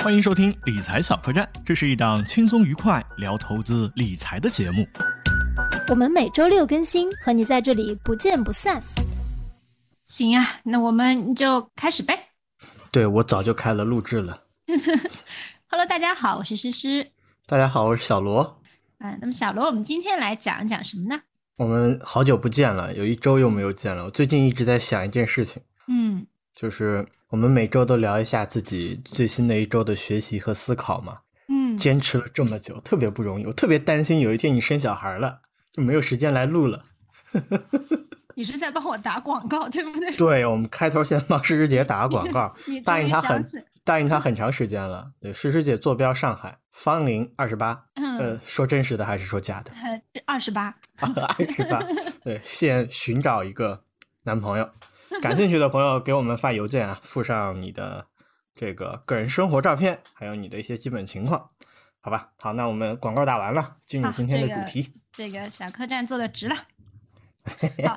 欢迎收听理财小客栈，这是一档轻松愉快聊投资理财的节目。我们每周六更新，和你在这里不见不散。行啊，那我们就开始呗。对我早就开了录制了。Hello，大家好，我是诗诗。大家好，我是小罗。嗯，那么小罗，我们今天来讲一讲什么呢？我们好久不见了，有一周又没有见了。我最近一直在想一件事情，嗯，就是我们每周都聊一下自己最新的一周的学习和思考嘛。嗯，坚持了这么久，特别不容易。我特别担心有一天你生小孩了，就没有时间来录了。你是在帮我打广告，对不对？对，我们开头先帮诗诗姐打个广告，答应她很答应她很长时间了。对，诗诗姐坐标上海，芳龄二十八。嗯，呃，说真实的还是说假的？呃，二十八。二十八，对，现寻找一个男朋友，感兴趣的朋友给我们发邮件啊，附上你的这个个人生活照片，还有你的一些基本情况，好吧？好，那我们广告打完了，进入今天的这个主题。这个小客栈做的值了。好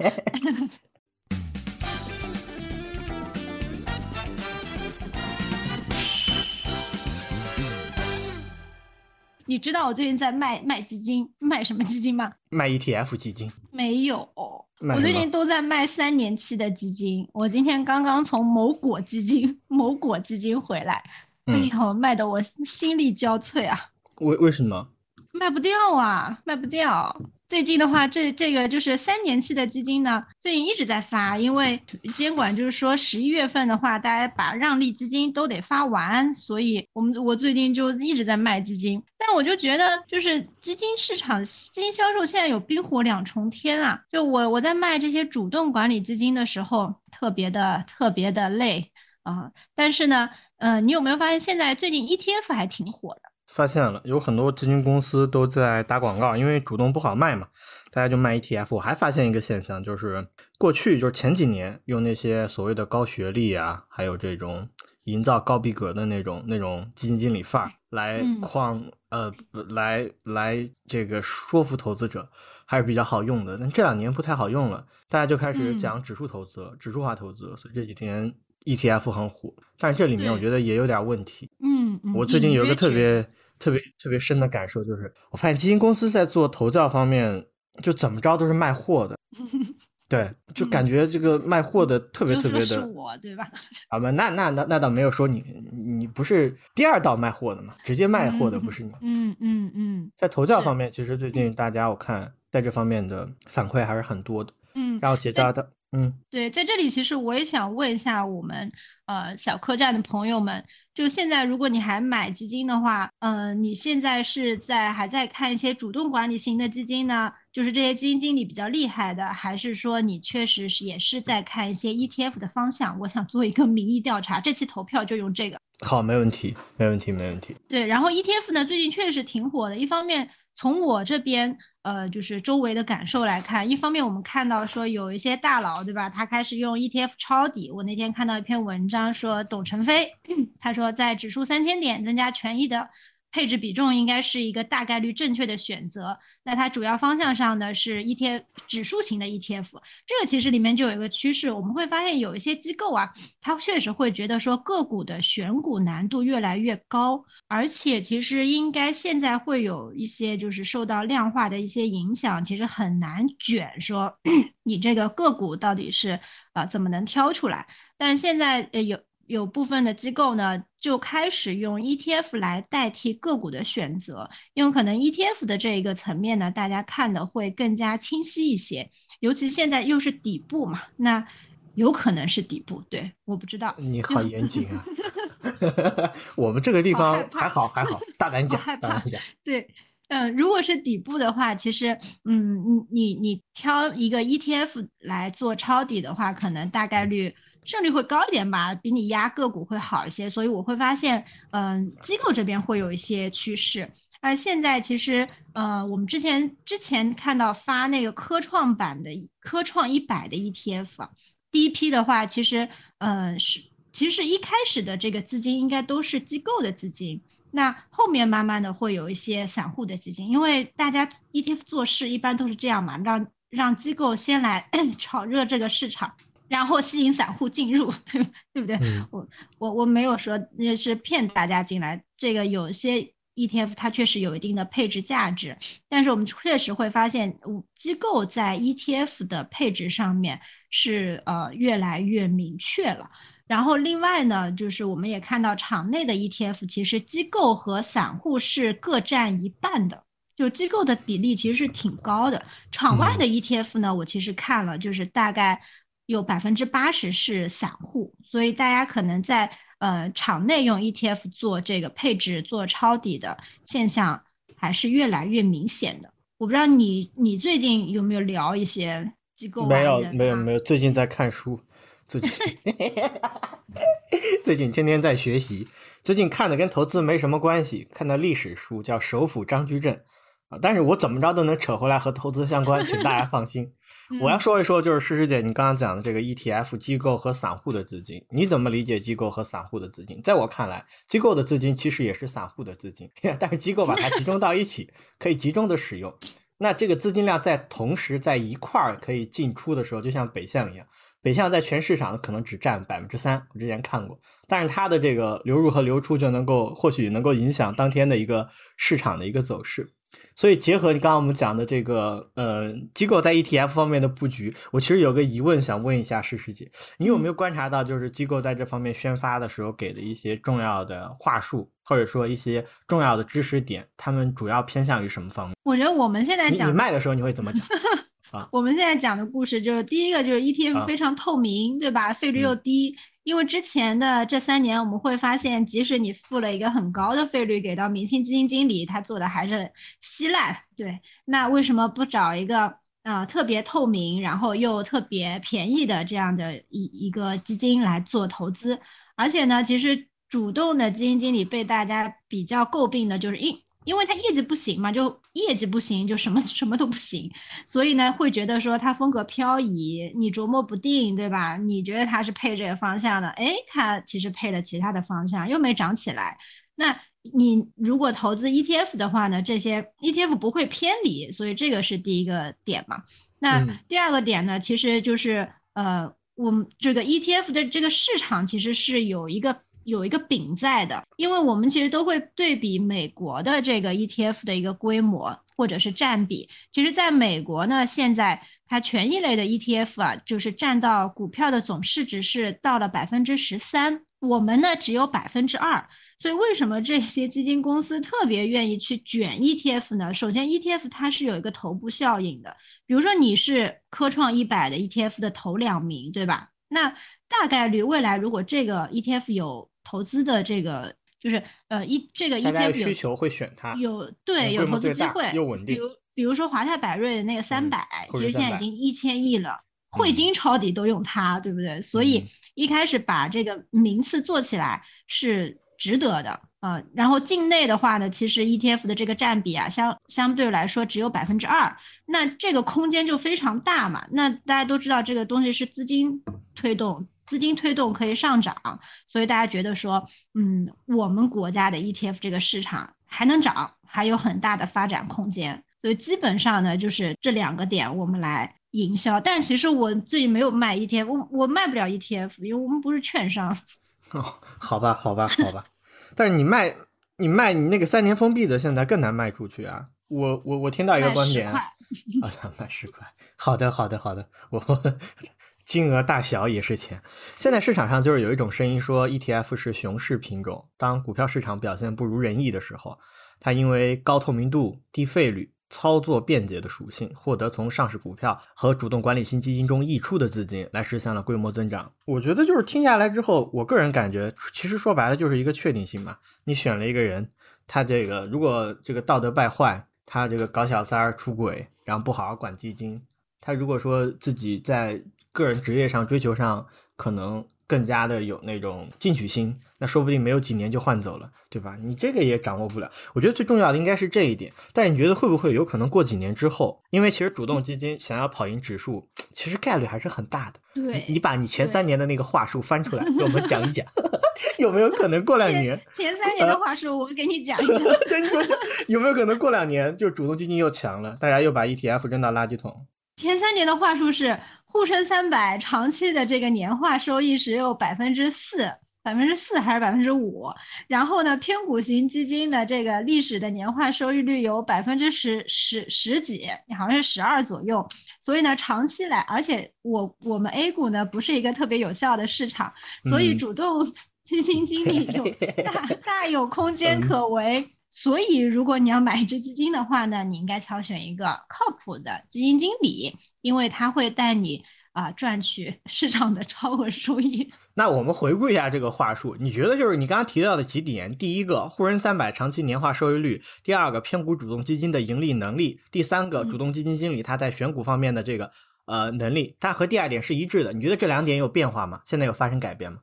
你知道我最近在卖卖基金，卖什么基金吗？卖 ETF 基金，没有，我最近都在卖三年期的基金。我今天刚刚从某果基金、某果基金回来，哎嗯呦，卖的我心力交瘁啊！为为什么？卖不掉啊，卖不掉。最近的话，这这个就是三年期的基金呢，最近一直在发，因为监管就是说十一月份的话，大家把让利基金都得发完，所以我们我最近就一直在卖基金。但我就觉得，就是基金市场基金销售现在有冰火两重天啊！就我我在卖这些主动管理基金的时候，特别的特别的累啊。但是呢，呃，你有没有发现现在最近 ETF 还挺火的？发现了，有很多基金公司都在打广告，因为主动不好卖嘛，大家就卖 ETF。我还发现一个现象，就是过去就是前几年用那些所谓的高学历啊，还有这种营造高逼格的那种那种基金经理范儿来嗯框、呃来来这个说服投资者，还是比较好用的。但这两年不太好用了，大家就开始嗯讲指数投资了，指数化投资了，所以这几天 ETF 很火。但是这里面我觉得也有点问题。嗯，嗯我最近有一个特别特别特别深的感受，就是我发现基金公司在做投教方面，就怎么着都是卖货的。对，就感觉这个卖货的特别特别的是我对吧？啊不，那那那那倒没有说你你不是第二道卖货的嘛，直接卖货的不是你。嗯嗯嗯在投教方面，其实最近大家我看在这方面的反馈还是很多的。嗯，然后结扎的，嗯，对，在这里其实我也想问一下我们呃小客栈的朋友们，就现在如果你还买基金的话，嗯、你现在是在还在看一些主动管理型的基金呢？就是这些基金经理比较厉害的，还是说你确实是也是在看一些 ETF 的方向？我想做一个民意调查，这期投票就用这个。好，没问题，没问题，没问题。对，然后 ETF 呢，最近确实挺火的。一方面，从我这边，呃，就是周围的感受来看，一方面我们看到说有一些大佬，对吧？他开始用 ETF 抄底。我那天看到一篇文章说，董承飞 他说，在指数三千点增加权益的配置比重，应该是一个大概率正确的选择。那它主要方向上呢是 ETF 指数型的 ETF，这个其实里面就有一个趋势，我们会发现有一些机构啊，它确实会觉得说个股的选股难度越来越高，而且其实应该现在会有一些就是受到量化的一些影响，其实很难卷说 你这个个股到底是啊、呃怎么能挑出来，但现在呃有。有部分的机构呢，就开始用 ETF 来代替个股的选择，因为可能 ETF 的这一个层面呢，大家看的会更加清晰一些，尤其现在又是底部嘛，那有可能是底部，对，我不知道。你好严谨啊！我们这个地方还好还好，大胆讲大胆讲。对，嗯，如果是底部的话，其实，嗯，你你你挑一个 ETF 来做抄底的话，可能大概率胜率会高一点吧，比你压个股会好一些。所以我会发现，嗯，机构这边会有一些趋势。而现在其实，呃，我们之前之前看到发那个科创板的科创一百的 ETF 啊，第一批的话，其实，呃，是其实一开始的这个资金应该都是机构的资金，那后面慢慢的会有一些散户的基金，因为大家 ETF 做事一般都是这样嘛，让让机构先来 炒热这个市场，然后吸引散户进入，对对不对？嗯我我我没有说那是骗大家进来，这个有些 ETF 它确实有一定的配置价值，但是我们确实会发现，嗯机构在 ETF 的配置上面是呃越来越明确了。然后另外呢，就是我们也看到场内的 ETF，其实机构和散户是各占一半的，就机构的比例其实是挺高的。场外的 ETF 呢，我其实看了，就是大概有百分之八十是散户，所以大家可能在呃场内用 ETF 做这个配置、做抄底的现象还是越来越明显的。我不知道你你最近有没有聊一些机构、啊、没有没有没有，最近在看书，最近 最近天天在学习，最近看的跟投资没什么关系，看的历史书叫《首辅张居正》啊，但是我怎么着都能扯回来和投资相关，请大家放心。我要说一说，就是诗诗姐你刚刚讲的这个 ETF 机构和散户的资金，你怎么理解机构和散户的资金？在我看来，机构的资金其实也是散户的资金，但是机构把它集中到一起，可以集中的使用。那这个资金量在同时在一块儿可以进出的时候，就像北向一样，北向在全市场可能只占百分之三，我之前看过，但是它的这个流入和流出就能够或许能够影响当天的一个市场的一个走势。所以结合你刚刚我们讲的这个呃机构在 ETF 方面的布局，我其实有个疑问想问一下诗诗姐，你有没有观察到就是机构在这方面宣发的时候给的一些重要的话术，或者说一些重要的知识点，他们主要偏向于什么方面？我觉得我们现在你讲你卖的时候你会怎么讲？我们现在讲的故事就是第一个就是 ETF 啊非常透明，对吧？费率又嗯低，因为之前的这三年我们会发现，即使你付了一个很高的费率给到明星基金经理，他做的还是稀烂。对，那为什么不找一个呃特别透明，然后又特别便宜的这样的一一个基金来做投资？而且呢，其实主动的基金经理被大家比较诟病的就是因因为他业绩不行嘛，就业绩不行，就什么什么都不行。所以呢，会觉得说他风格漂移，你琢磨不定，对吧？你觉得他是配这个方向的，哎，他其实配了其他的方向，又没涨起来。那你如果投资 ETF 的话呢，这些 ETF 不会偏离，所以这个是第一个点嘛。那嗯第二个点呢，其实就是呃，我们这个 ETF 的这个市场其实是有一个。有一个饼在的，因为我们其实都会对比美国的这个 ETF 的一个规模或者是占比。其实，在美国呢，现在它权益类的 ETF 啊，就是占到股票的总市值是到了百分之十三，我们呢只有百分之二。所以，为什么这些基金公司特别愿意去卷 ETF 呢？首先，ETF 它是有一个头部效应的，比如说你是科创一百的 ETF 的头两名，对吧？那大概率未来如果这个 ETF 有投资的这个就是呃一这个 ETF 有有需求会选它，有对有投资机会，又稳定比如比如说华泰柏瑞的那个三百、其实现在已300经一千亿了，汇嗯金抄底都用它，对不对？所以嗯一开始把这个名次做起来是值得的啊、呃然后境内的话呢，其实 ETF 的这个占比啊，相相对来说只有百分之二，那这个空间就非常大嘛。那大家都知道这个东西是资金推动。资金推动可以上涨，所以大家觉得说，嗯，我们国家的 ETF 这个市场还能涨，还有很大的发展空间。所以基本上呢，就是这两个点我们来营销。但其实我最近没有卖 ETF，我我卖不了 ETF，因为我们不是券商。哦，好吧，好吧，好吧。但是你卖你卖你那个三年封闭的，现在更难卖出去啊！我我我听到一个观点，块 啊，卖十块。好的，好的，好的，我 金额大小也是钱。现在市场上就是有一种声音说，ETF 是熊市品种。当股票市场表现不如人意的时候，它因为高透明度、低费率、操作便捷的属性，获得从上市股票和主动管理型基金中溢出的资金，来实现了规模增长。我觉得就是听下来之后，我个人感觉，其实说白了就是一个确定性嘛。你选了一个人，他这个如果这个道德败坏，他这个搞小三儿出轨，然后不好好管基金，他如果说自己在个人职业上追求上可能更加的有那种进取心，那说不定没有几年就换走了，对吧？你这个也掌握不了。我觉得最重要的应该是这一点。但你觉得会不会有可能过几年之后，因为其实主动基金想要跑赢指数，其实概率还是很大的。对，你把你前三年的那个话术翻出来，给我们讲一讲，有没有可能过两年？前三年的话术，我给你讲一 讲。有没有可能过两年就主动基金又强了，大家又把 ETF 扔到垃圾桶？前三年的话术是沪深三百长期的这个年化收益只有百分之四。百分之四还是百分之五？然后呢，偏股型基金的这个历史的年化收益率有百分之十十十几，好像是十二左右。所以呢，长期来，而且我我们 A 股呢不是一个特别有效的市场，所以主动基金经理有大 大有空间可为。所以如果你要买一只基金的话呢，你应该挑选一个靠谱的基金经理，因为他会带你。啊，赚取市场的超额收益。那我们回顾一下这个话术，你觉得就是你刚刚提到的几点：第一个，沪深三百长期年化收益率；第二个，偏股主动基金的盈利能力；第三个，主动基金经理他在选股方面的这个呃能力，它和第二点是一致的。你觉得这两点有变化吗？现在有发生改变吗？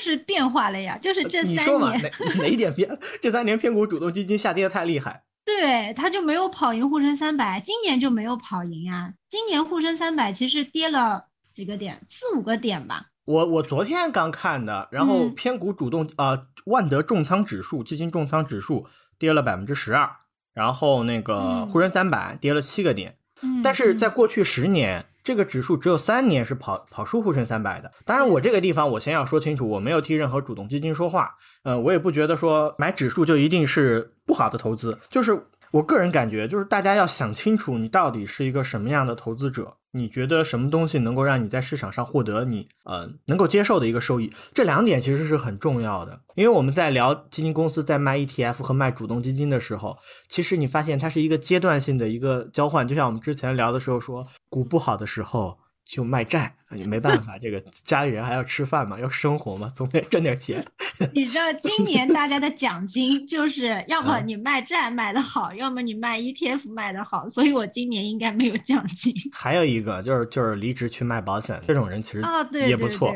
就是变化了呀，就是这三年。哪哪一点变？这三年偏股主动基金下跌的太厉害。对，它就没有跑赢沪深三百，今年就没有跑赢啊。今年沪深三百其实跌了。几个点，四五个点吧。我我昨天刚看的，然后偏股主动啊，万德重仓指数基金重仓指数跌了百分之十二，然后那个沪深三百跌了七个点。但是在过去十年，这个指数只有三年是跑跑输沪深三百的。当然，我这个地方我先要说清楚，我没有替任何主动基金说话。呃，我也不觉得说买指数就一定是不好的投资。就是我个人感觉，就是大家要想清楚，你到底是一个什么样的投资者。你觉得什么东西能够让你在市场上获得你呃能够接受的一个收益？这两点其实是很重要的，因为我们在聊基金公司在卖 ETF 和卖主动基金的时候，其实你发现它是一个阶段性的一个交换，就像我们之前聊的时候说，股不好的时候。就卖债，也没办法，这个家里人还要吃饭嘛，要生活嘛，总得挣点钱。你知道今年大家的 奖金就是要么你卖债卖的好，要么你卖 ETF 卖的好，所以我今年应该没有奖金。还有一个就是就是离职去卖保险，这种人其实啊对也不错，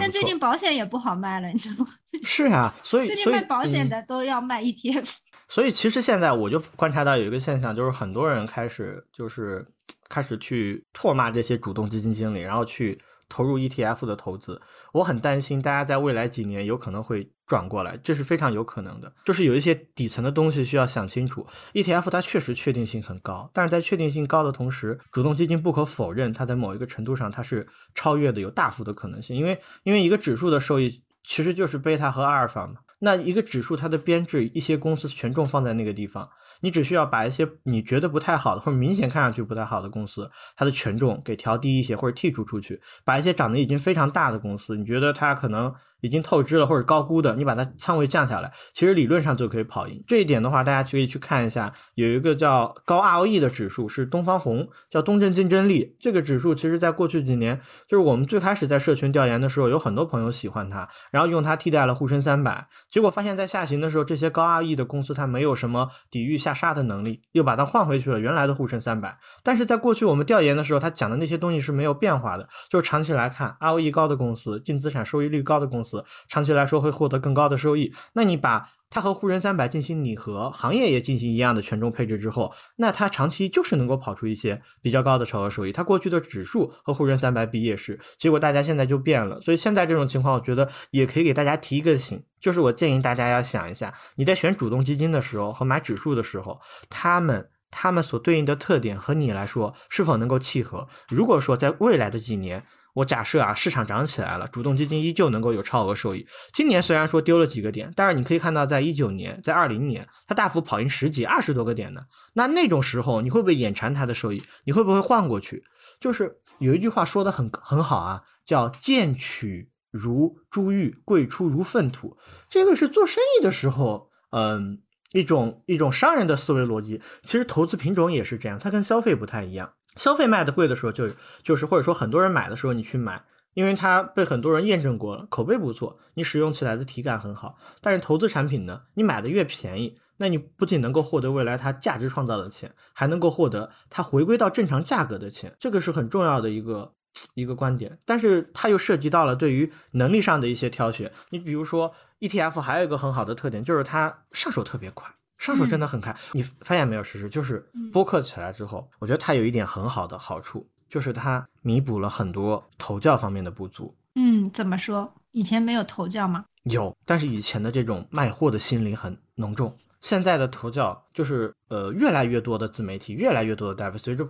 但最近保险也不好卖了，你知道吗？是啊，所以 最近卖保险的都要卖 ETF。所以其实现在我就观察到有一个现象，就是很多人开始就是。开始去唾骂这些主动基金经理，然后去投入 ETF 的投资。我很担心大家在未来几年有可能会转过来，这是非常有可能的。就是有一些底层的东西需要想清楚。ETF 它确实确定性很高，但是在确定性高的同时，主动基金不可否认它在某一个程度上它是超越的，有大幅的可能性。因为因为一个指数的收益其实就是贝塔和阿尔法嘛。那一个指数它的编制，一些公司权重放在那个地方。你只需要把一些你觉得不太好的，或者明显看上去不太好的公司，它的权重给调低一些，或者剔除出去，把一些长得已经非常大的公司，你觉得它可能。已经透支了或者高估的，你把它仓位降下来，其实理论上就可以跑赢。这一点的话，大家可以去看一下，有一个叫高 ROE 的指数，是东方红，叫东证竞争力。这个指数其实在过去几年，就是我们最开始在社群调研的时候，有很多朋友喜欢它，然后用它替代了沪深三百。结果发现，在下行的时候，这些高 ROE 的公司它没有什么抵御下杀的能力，又把它换回去了原来的沪深三百。但是在过去我们调研的时候，他讲的那些东西是没有变化的，就是长期来看，ROE 高的公司，净资产收益率高的公司。长期来说会获得更高的收益。那你把它和沪深三百进行拟合，行业也进行一样的权重配置之后，那它长期就是能够跑出一些比较高的超额收益。它过去的指数和沪深三百比也是，结果大家现在就变了。所以现在这种情况，我觉得也可以给大家提一个醒，就是我建议大家要想一下，你在选主动基金的时候和买指数的时候，他们他们所对应的特点和你来说是否能够契合。如果说在未来的几年，我假设啊，市场涨起来了，主动基金依旧能够有超额收益。今年虽然说丢了几个点，但是你可以看到，在一九年、在二零年，它大幅跑赢十几、二十多个点呢。那那种时候，你会不会眼馋它的收益？你会不会换过去？就是有一句话说的很很好啊，叫“贱取如珠玉，贵出如粪土”。这个是做生意的时候，嗯，一种一种商人的思维逻辑。其实投资品种也是这样，它跟消费不太一样。消费卖的贵的时候，就就是或者说很多人买的时候，你去买，因为它被很多人验证过了，口碑不错，你使用起来的体感很好。但是投资产品呢，你买的越便宜，那你不仅能够获得未来它价值创造的钱，还能够获得它回归到正常价格的钱，这个是很重要的一个一个观点。但是它又涉及到了对于能力上的一些挑选。你比如说 ETF 还有一个很好的特点，就是它上手特别快。上手真的很快，你发现没有？实时就是播客起来之后，我觉得它有一点很好的好处，就是它弥补了很多投教方面的不足。嗯，怎么说？以前没有投教吗？有，但是以前的这种卖货的心理很浓重。现在的头教就是呃越来越多的自媒体，越来越多的大夫，随着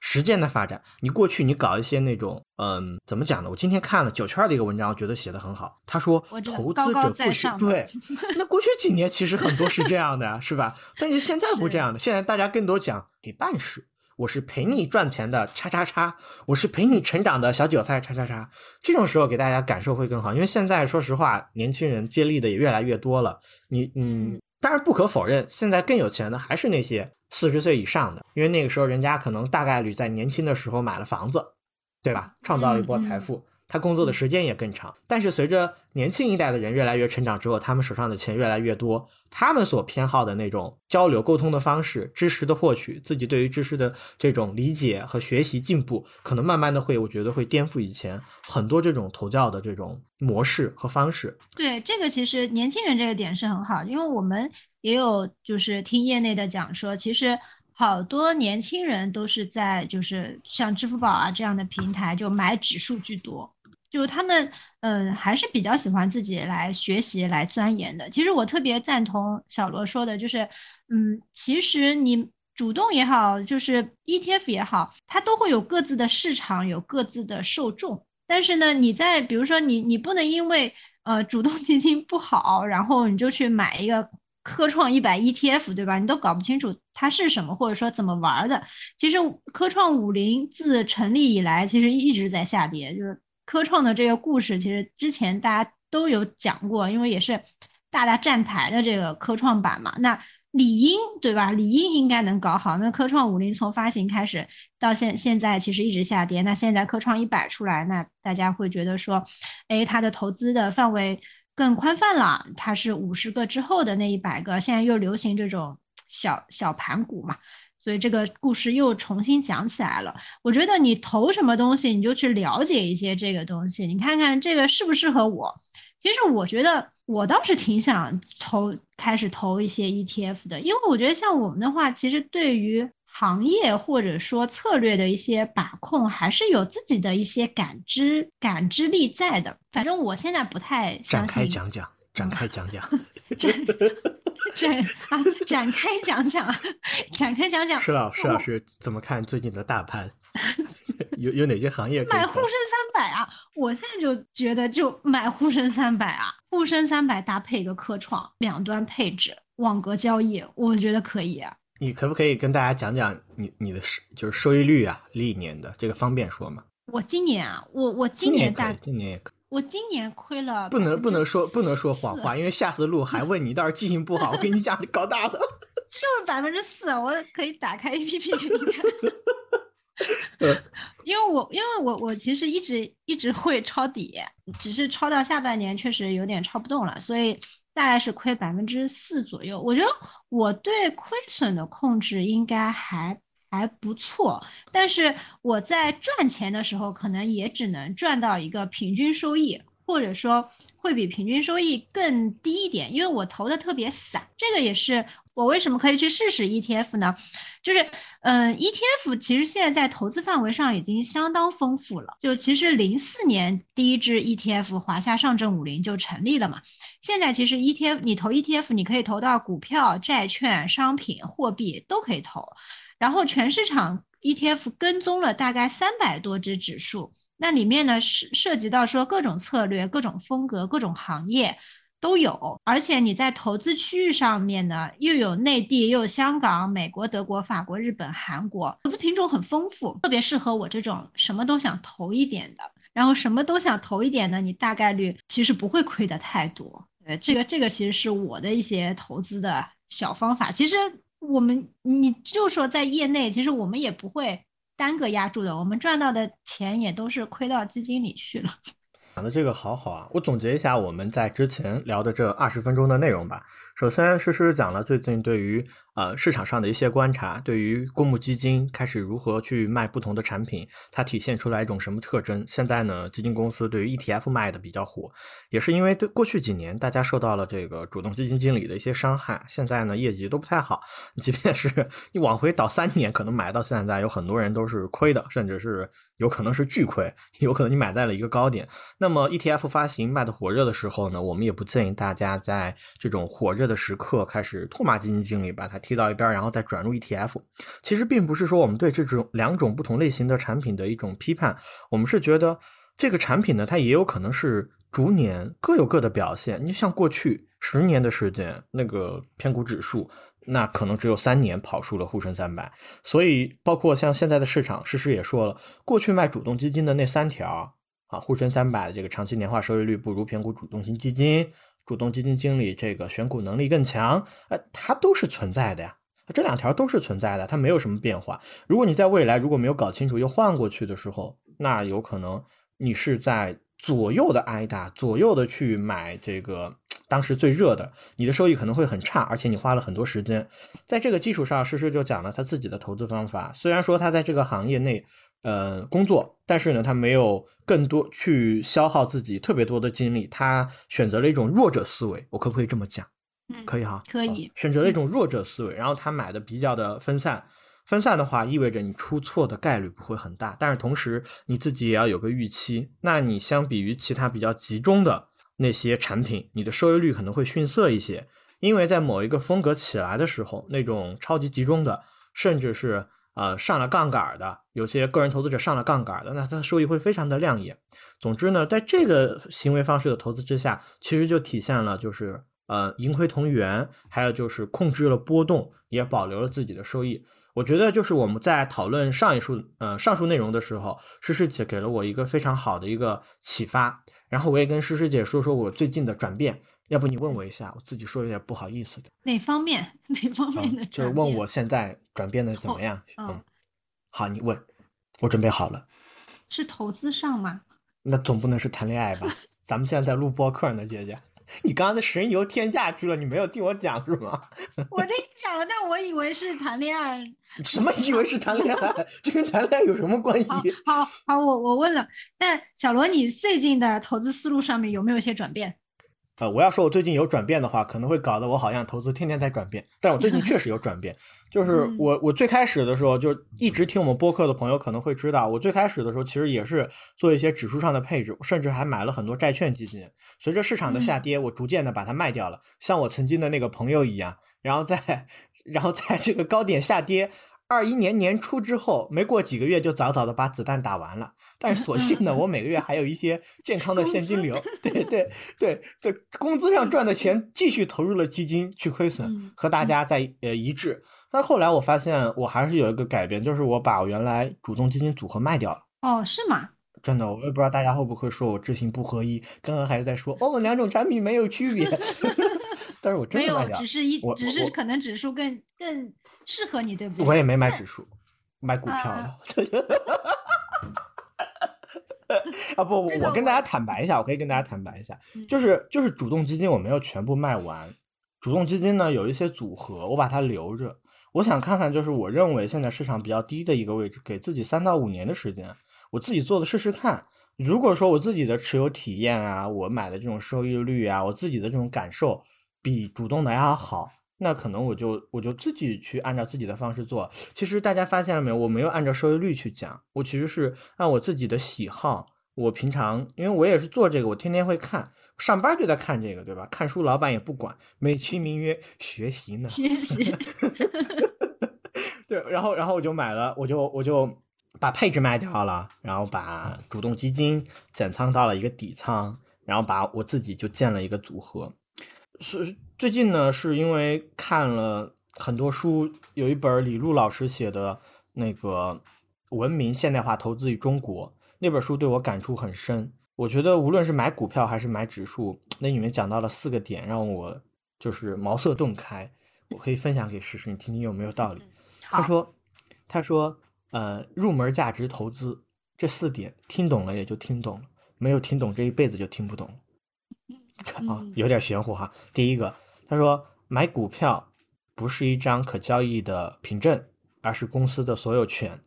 时间的发展，你过去你搞一些那种嗯怎么讲呢？我今天看了九圈的一个文章，我觉得写的很好。他说投资者过去对，那过去几年其实很多是这样的，是吧？但是现在不这样的，现在大家更多讲陪伴式。我是陪你赚钱的叉叉叉，我是陪你成长的小韭菜叉叉叉。这种时候给大家感受会更好，因为现在说实话，年轻人接力的也越来越多了。你嗯，当然不可否认，现在更有钱的还是那些四十岁以上的，因为那个时候人家可能大概率在年轻的时候买了房子，对吧？创造了一波财富。他工作的时间也更长，但是随着年轻一代的人越来越成长之后，他们手上的钱越来越多，他们所偏好的那种交流沟通的方式、知识的获取、自己对于知识的这种理解和学习进步，可能慢慢的会，我觉得会颠覆以前很多这种投教的这种模式和方式。对，这个其实年轻人这个点是很好，因为我们也有就是听业内的讲说，其实。好多年轻人都是在就是像支付宝啊这样的平台就买指数居多，就他们嗯还是比较喜欢自己来学习来钻研的。其实我特别赞同小罗说的，就是嗯其实你主动也好，就是 ETF 也好，它都会有各自的市场，有各自的受众。但是呢，你在比如说你你不能因为呃主动基金不好，然后你就去买一个。科创一百 ETF 对吧？你都搞不清楚它是什么，或者说怎么玩的。其实科创五零自成立以来，其实一直在下跌。就是科创的这个故事，其实之前大家都有讲过，因为也是大大站台的这个科创板嘛。那理应对吧？理应应该能搞好。那科创五零从发行开始到现现在，其实一直下跌。那现在科创一百出来，那大家会觉得说，哎，它的投资的范围。更宽泛了，它是五十个之后的那一百个，现在又流行这种小小盘股嘛，所以这个故事又重新讲起来了。我觉得你投什么东西，你就去了解一些这个东西，你看看这个适不适合我。其实我觉得我倒是挺想投，开始投一些 ETF 的，因为我觉得像我们的话，其实对于。行业或者说策略的一些把控，还是有自己的一些感知感知力在的。反正我现在不太展开讲讲，展开讲讲，展 展啊，展开讲讲，展开讲讲。施老师，老师怎么看最近的大盘？有有哪些行业？买沪深三百啊！我现在就觉得就买沪深三百啊，沪深三百搭配一个科创，两端配置，网格交易，我觉得可以啊。你可不可以跟大家讲讲你你的收就是收益率啊，历年的这个方便说吗？我今年啊，我我今年大今年也可，我今年亏了，不能不能说不能说谎话，因为下次录还问你，到时候记性不好，我跟你讲你搞大了，就是百分之四，我可以打开 A P P 给你看。因为我因为我我其实一直一直会抄底，只是抄到下半年确实有点抄不动了，所以大概是亏百分之四左右。我觉得我对亏损的控制应该还还不错，但是我在赚钱的时候可能也只能赚到一个平均收益。或者说会比平均收益更低一点，因为我投的特别散。这个也是我为什么可以去试试 ETF 呢？就是，嗯，ETF 其实现在在投资范围上已经相当丰富了。就其实零四年第一支 ETF 华夏上证五零就成立了嘛。现在其实 ETF 你投 ETF，你可以投到股票、债券、商品、货币都可以投。然后全市场 ETF 跟踪了大概三百多只指数。那里面呢是涉及到说各种策略、各种风格、各种行业都有，而且你在投资区域上面呢，又有内地，又有香港、美国、德国、法国、日本、韩国，投资品种很丰富，特别适合我这种什么都想投一点的。然后什么都想投一点呢，你大概率其实不会亏的太多。呃，这个这个其实是我的一些投资的小方法。其实我们你就说在业内，其实我们也不会。单个压住的，我们赚到的钱也都是亏到基金里去了。讲的这个好好啊！我总结一下我们在之前聊的这二十分钟的内容吧。首先，诗诗讲了最近对于呃市场上的一些观察，对于公募基金开始如何去卖不同的产品，它体现出来一种什么特征？现在呢，基金公司对于 ETF 卖的比较火，也是因为对过去几年大家受到了这个主动基金经理的一些伤害，现在呢业绩都不太好。即便是你往回倒三年，可能买到现在有很多人都是亏的，甚至是有可能是巨亏，有可能你买在了一个高点。那那么 ETF 发行卖的火热的时候呢，我们也不建议大家在这种火热的时刻开始唾骂基金经理，把它踢到一边，然后再转入 ETF。其实并不是说我们对这种两种不同类型的产品的一种批判，我们是觉得这个产品呢，它也有可能是逐年各有各的表现。你像过去十年的时间，那个偏股指数。那可能只有三年跑输了沪深三百，所以包括像现在的市场，诗诗也说了，过去卖主动基金的那三条啊，沪深三百的这个长期年化收益率不如偏股主动型基金，主动基金经理这个选股能力更强，哎，它都是存在的呀，这两条都是存在的，它没有什么变化。如果你在未来如果没有搞清楚又换过去的时候，那有可能你是在左右的挨打，左右的去买这个。当时最热的，你的收益可能会很差，而且你花了很多时间。在这个基础上，诗诗就讲了他自己的投资方法。虽然说他在这个行业内，呃，工作，但是呢，他没有更多去消耗自己特别多的精力，他选择了一种弱者思维。我可不可以这么讲？嗯，可以哈，可以。选择了一种弱者思维，然后他买的比较的分散。分散的话，意味着你出错的概率不会很大，但是同时你自己也要有个预期。那你相比于其他比较集中的。那些产品，你的收益率可能会逊色一些，因为在某一个风格起来的时候，那种超级集中的，甚至是呃上了杠杆的，有些个人投资者上了杠杆的，那它的收益会非常的亮眼。总之呢，在这个行为方式的投资之下，其实就体现了就是呃盈亏同源，还有就是控制了波动，也保留了自己的收益。我觉得就是我们在讨论上一述呃上述内容的时候，诗诗姐给了我一个非常好的一个启发。然后我也跟诗诗姐说说我最近的转变，要不你问我一下，我自己说有点不好意思的。哪方面？哪方面的？就是问我现在转变的怎么样？嗯，好，你问，我准备好了。是投资上吗？那总不能是谈恋爱吧？咱们现在在录播客呢，姐姐。你刚刚的神游天下去了，你没有听我讲是吗？我听你讲了，但我以为是谈恋爱。什么以为是谈恋爱？这跟谈恋爱有什么关系？好好，我我问了。那小罗，你最近的投资思路上面有没有一些转变？呃，我要说我最近有转变的话，可能会搞得我好像投资天天在转变。但我最近确实有转变，就是我我最开始的时候就一直听我们播客的朋友可能会知道，我最开始的时候其实也是做一些指数上的配置，甚至还买了很多债券基金。随着市场的下跌，我逐渐的把它卖掉了，像我曾经的那个朋友一样，然后在 然后在这个高点下跌。二一年年初之后，没过几个月就早早的把子弹打完了。但是所幸呢，我每个月还有一些健康的现金流。对对对，在工资上赚的钱继续投入了基金去亏损，和大家在呃一致。但后来我发现我还是有一个改变，就是我把原来主动基金组合卖掉了。哦，是吗？真的，我也不知道大家会不会说我知行不合一。刚刚还在说哦，两种产品没有区别 但是我真的卖掉，只是一，只是可能指数更更。适合你对不对？我也没买指数，买股票的。啊不，我跟大家坦白一下，我可以跟大家坦白一下，就是就是主动基金我没有全部卖完，主动基金呢有一些组合我把它留着，我想看看就是我认为现在市场比较低的一个位置，给自己三到五年的时间，我自己做的试试看。如果说我自己的持有体验啊，我买的这种收益率啊，我自己的这种感受比主动的要好。那可能我就我就自己去按照自己的方式做。其实大家发现了没有？我没有按照收益率去讲，我其实是按我自己的喜好。我平常因为我也是做这个，我天天会看，上班就在看这个，对吧？看书老板也不管，美其名曰学习呢。学习。对，然后然后我就买了，我就我就把配置卖掉了，然后把主动基金减仓到了一个底仓，然后把我自己就建了一个组合。是最近呢，是因为看了很多书，有一本李路老师写的那个《文明现代化投资与中国》那本书，对我感触很深。我觉得无论是买股票还是买指数，那里面讲到了四个点，让我就是茅塞顿开。我可以分享给诗诗，你听听有没有道理？他说：“他说，呃，入门价值投资这四点，听懂了也就听懂了，没有听懂，这一辈子就听不懂。”啊，有点玄乎哈。第一个，他说买股票不是一张可交易的凭证，而是公司的所有权。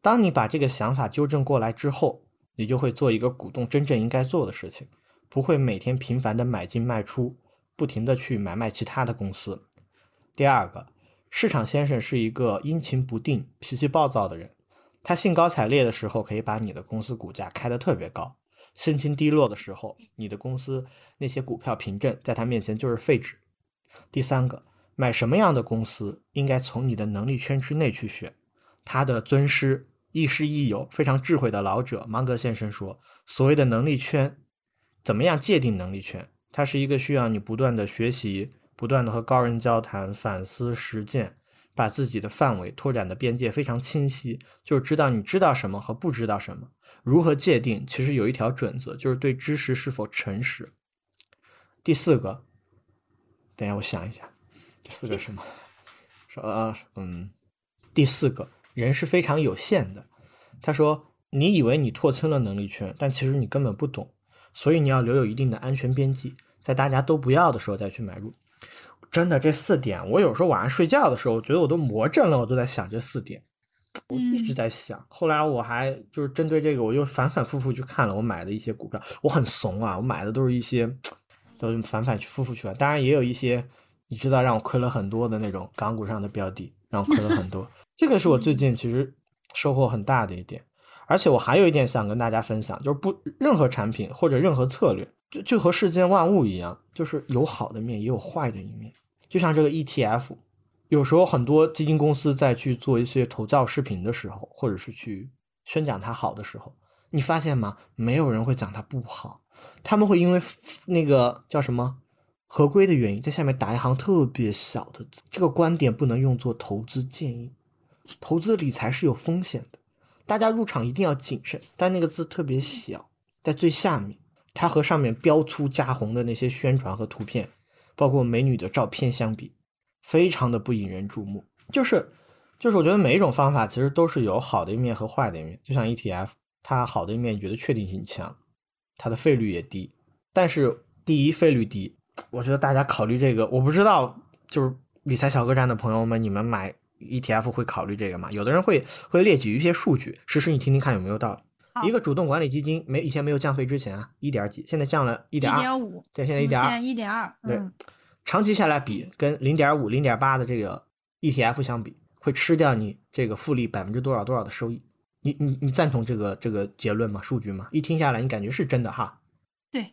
当你把这个想法纠正过来之后，你就会做一个股东真正应该做的事情，不会每天频繁的买进卖出，不停的去买卖其他的公司。第二个，市场先生是一个阴晴不定、脾气暴躁的人，他兴高采烈的时候可以把你的公司股价开得特别高。心情低落的时候，你的公司那些股票凭证在他面前就是废纸。第三个，买什么样的公司应该从你的能力圈之内去选。他的尊师、亦师亦友、非常智慧的老者芒格先生说：“所谓的能力圈，怎么样界定能力圈？它是一个需要你不断的学习、不断的和高人交谈、反思、实践。”把自己的范围拓展的边界非常清晰，就是知道你知道什么和不知道什么，如何界定？其实有一条准则，就是对知识是否诚实。第四个，等下我想一下，第四个 什么？说啊，嗯，第四个人是非常有限的。他说，你以为你拓充了能力圈，但其实你根本不懂，所以你要留有一定的安全边际，在大家都不要的时候再去买入。真的，这四点，我有时候晚上睡觉的时候，我觉得我都魔怔了，我都在想这四点，我一直在想。后来我还就是针对这个，我又反反复复去看了我买的一些股票。我很怂啊，我买的都是一些，都反反复复去玩。当然也有一些，你知道让我亏了很多的那种港股上的标的，让我亏了很多。这个是我最近其实收获很大的一点。而且我还有一点想跟大家分享，就是不任何产品或者任何策略。就就和世间万物一样，就是有好的面，也有坏的一面。就像这个 ETF，有时候很多基金公司在去做一些投造视频的时候，或者是去宣讲它好的时候，你发现吗？没有人会讲它不好，他们会因为那个叫什么合规的原因，在下面打一行特别小的字。这个观点不能用作投资建议，投资理财是有风险的，大家入场一定要谨慎。但那个字特别小，在最下面。它和上面标粗加红的那些宣传和图片，包括美女的照片相比，非常的不引人注目。就是，就是我觉得每一种方法其实都是有好的一面和坏的一面。就像 ETF，它好的一面觉得确定性强，它的费率也低。但是第一费率低，我觉得大家考虑这个，我不知道就是理财小客栈的朋友们，你们买 ETF 会考虑这个吗？有的人会会列举一些数据，实时你听听看有没有道理。一个主动管理基金没以前没有降费之前啊，一点几，现在降了一点二，一点五，对，现在一点二，一点二，对，长期下来比跟零点五、零点八的这个 ETF 相比，会吃掉你这个复利百分之多少多少的收益？你你你赞同这个这个结论吗？数据吗？一听下来，你感觉是真的哈？对，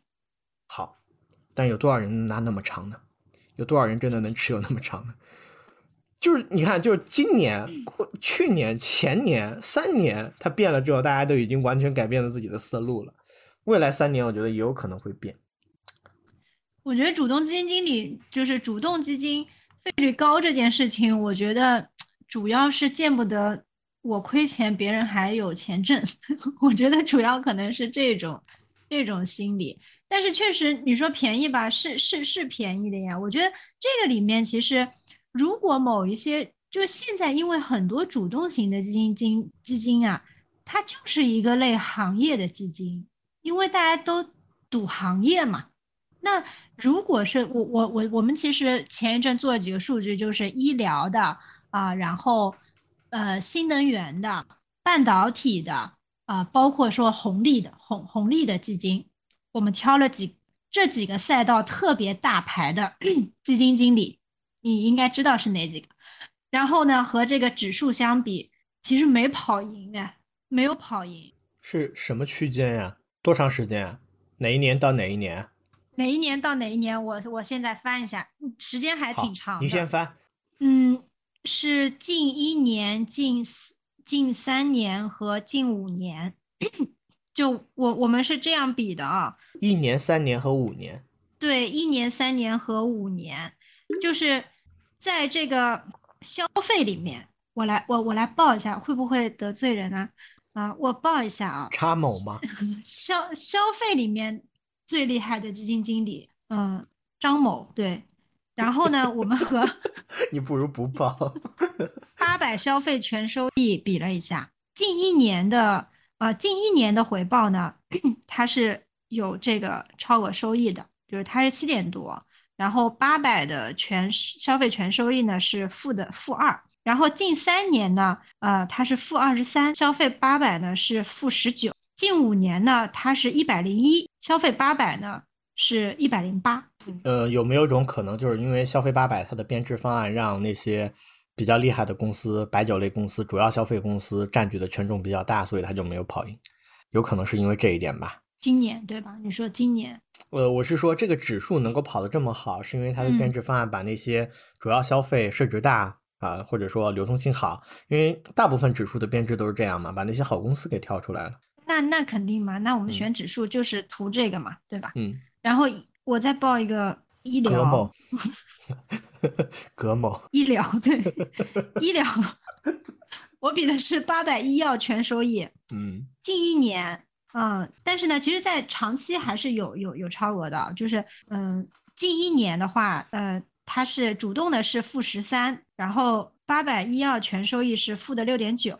好，但有多少人拿那么长呢？有多少人真的能持有那么长呢？就是你看，就是今年、过去年、前年三年，它变了之后，大家都已经完全改变了自己的思路了。未来三年，我觉得也有可能会变。我觉得主动基金经理就是主动基金费率高这件事情，我觉得主要是见不得我亏钱，别人还有钱挣。我觉得主要可能是这种这种心理。但是确实，你说便宜吧，是是是便宜的呀。我觉得这个里面其实。如果某一些，就现在因为很多主动型的基金金基金啊，它就是一个类行业的基金，因为大家都赌行业嘛。那如果是我我我我们其实前一阵做了几个数据，就是医疗的啊，然后呃新能源的、半导体的啊，包括说红利的红红利的基金，我们挑了几这几个赛道特别大牌的 基金经理。你应该知道是哪几个，然后呢，和这个指数相比，其实没跑赢哎，没有跑赢。是什么区间呀？多长时间啊？哪一年到哪一年？哪一年到哪一年？我我现在翻一下，时间还挺长。你先翻。嗯，是近一年、近近三年和近五年，就我我们是这样比的啊。一年、三年和五年。对，一年、三年和五年，就是。在这个消费里面，我来我我来报一下，会不会得罪人呢？啊，我报一下啊。差某吗？消消费里面最厉害的基金经理，嗯，张某对。然后呢，我们和 你不如不报。八百消费全收益比了一下，近一年的呃，近一年的回报呢，它是有这个超额收益的，就是它是七点多。然后八百的全消费全收益呢是负的负二，然后近三年呢，呃，它是负二十三，消费八百呢是负十九，近五年呢它是一百零一，消费八百呢是一百零八。呃，有没有一种可能，就是因为消费八百它的编制方案让那些比较厉害的公司，白酒类公司、主要消费公司占据的权重比较大，所以它就没有跑赢？有可能是因为这一点吧。今年对吧？你说今年，呃，我是说这个指数能够跑得这么好，是因为它的编制方案把那些主要消费市值大啊，或者说流通性好，因为大部分指数的编制都是这样嘛，把那些好公司给挑出来了。那那肯定嘛，那我们嗯选指数就是图这个嘛，对吧？嗯，然后我再报一个医疗葛某，葛某，医疗对医疗，我比的是八百医药全收益，嗯。近一年，嗯，但是呢，其实，在长期还是有有有超额的，就是嗯，近一年的话，呃，它是主动的是负十三，然后八百医药全收益是负的六点九，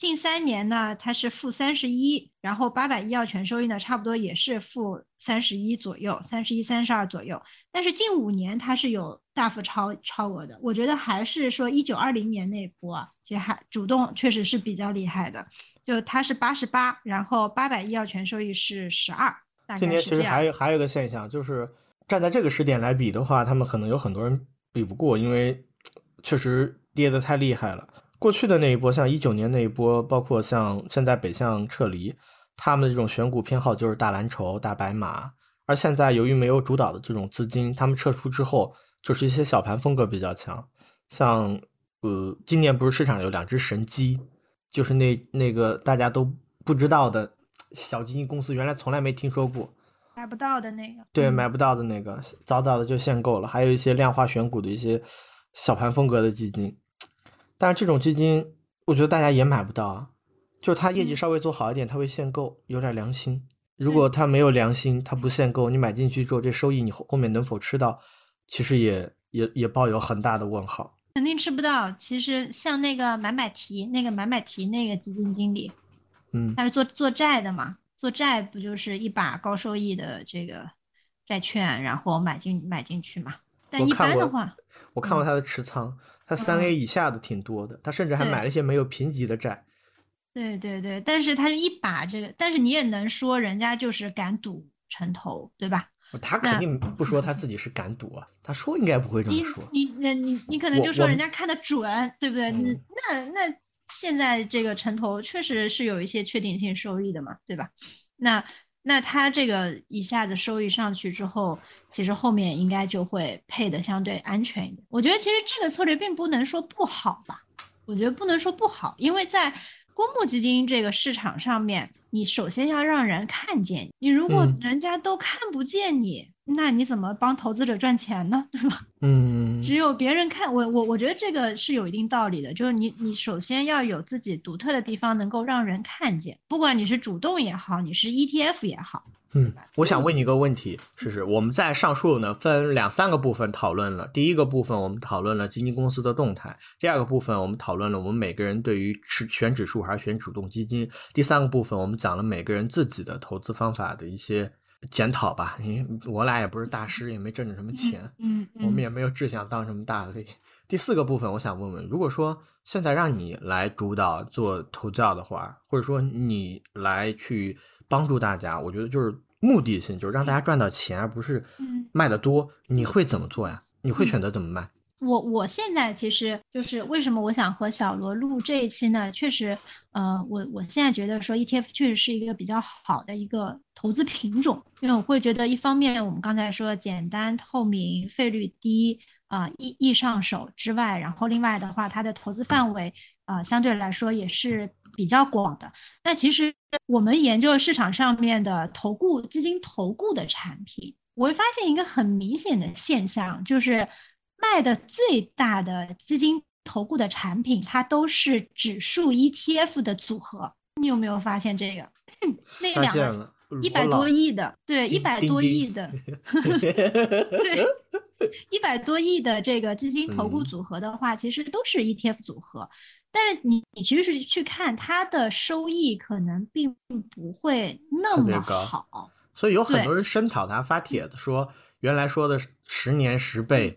近三年呢，它是负三十一，然后八百医药全收益呢，差不多也是负三十一左右，三十一、三十二左右，但是近五年它是有大幅超超额的，我觉得还是说一九二零年那波啊，其实还主动确实是比较厉害的。就它是八十八，然后八百医药全收益是十二，大今年其实概是这样。还有还有一个现象，就是站在这个时点来比的话，他们可能有很多人比不过，因为确实跌得太厉害了。过去的那一波，像一九年那一波，包括像现在北向撤离，他们的这种选股偏好就是大蓝筹、大白马。而现在由于没有主导的这种资金，他们撤出之后，就是一些小盘风格比较强，像呃，今年不是市场有两只神鸡，就是那那个大家都不知道的小基金公司，原来从来没听说过。买不到的那个。对，嗯买不到的那个，早早的就限购了。还有一些量化选股的一些小盘风格的基金，但是这种基金，我觉得大家也买不到啊。就是它业绩嗯稍微做好一点，它会限购，有点良心。如果它没有良心，它不限购，你买进去之后，这收益你后后面能否吃到，其实也也也抱有很大的问号。肯定吃不到。其实像那个买买提，那个买买提那个基金经理，嗯，他是做做债的嘛，做债不就是一把高收益的这个债券，然后买进买进去嘛？但一般的话，嗯我看过他的持仓，他三 A 以下的挺多的，他甚至还买了一些没有评级的债。对对对，但是他就一把这个，但是你也能说人家就是敢赌城投，对吧？他肯定不说他自己是敢赌啊，他说应该不会这么说。你人你你可能就说人家看得准，对不对？嗯那那现在这个城投确实是有一些确定性收益的嘛，对吧？那那它这个一下子收益上去之后，其实后面应该就会配的相对安全一点。我觉得其实这个策略并不能说不好吧，我觉得不能说不好，因为在公募基金这个市场上面，你首先要让人看见你，你如果嗯人家都看不见你，那你怎么帮投资者赚钱呢？对吧？嗯，只有别人看我，我我觉得这个是有一定道理的，就是你你首先要有自己独特的地方，能够让人看见，不管你是主动也好，你是 ETF 也好，嗯，我想问你一个问题，试试我们在上述呢分两三个部分讨论了。第一个部分我们讨论了基金公司的动态，第二个部分我们讨论了我们每个人对于是选指数还是选主动基金，第三个部分我们讲了每个人自己的投资方法的一些检讨吧。因为我俩也不是大师，也没挣着什么钱，嗯我们也没有志向当什么大 V。第四个部分，我想问问，如果说现在让你来主导做投教的话，或者说你来去帮助大家，我觉得就是目的性，就是让大家赚到钱，而不是嗯卖的多。你会怎么做呀？你会嗯选择怎么卖？我我现在其实就是为什么我想和小罗录这一期呢？确实，呃，我我现在觉得说 ETF 确实是一个比较好的一个投资品种，因为我会觉得一方面我们刚才说简单透明、费率低啊、易易上手之外，然后另外的话，它的投资范围啊、相对来说也是比较广的。那其实我们研究市场上面的投顾基金投顾的产品，我会发现一个很明显的现象，就是卖的最大的基金投顾的产品，它都是指数 ETF 的组合。你有没有发现这个？那发两个一百多亿的，对，一叮百多亿的，对，一百多亿的这个基金投顾嗯组合的话，其实都是 ETF 组合。但是你你其实去看它的收益，可能并不会那么高好。所以有很多人声讨他，发帖子说原来说的十年十倍，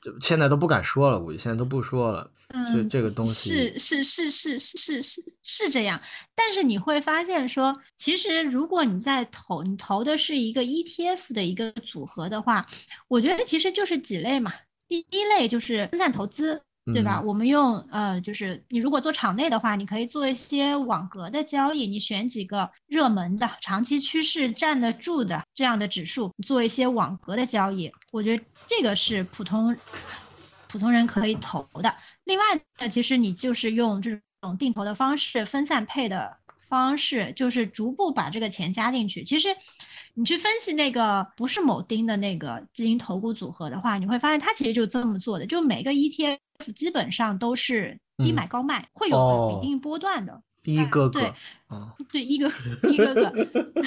就现在都不敢说了，估计现在都不说了。嗯，所以这个东西是是是是是是是是这样。但是你会发现说，其实如果你在投你投的是一个 ETF 的一个组合的话，我觉得其实就是几类嘛。第一类就是分散投资，对吧？嗯我们用呃，就是你如果做场内的话，你可以做一些网格的交易，你选几个热门的、长期趋势站得住的这样的指数，做一些网格的交易。我觉得这个是普通普通人可以投的。另外呢，其实你就是用这种定投的方式、分散配的方式，就是逐步把这个钱加进去。其实你去分析那个不是某丁的那个基金投顾组合的话，你会发现它其实就这么做的，就每个 ETF 基本上都是低嗯买高卖，会有哦一定波段的。一个对个啊，对，一个一个个，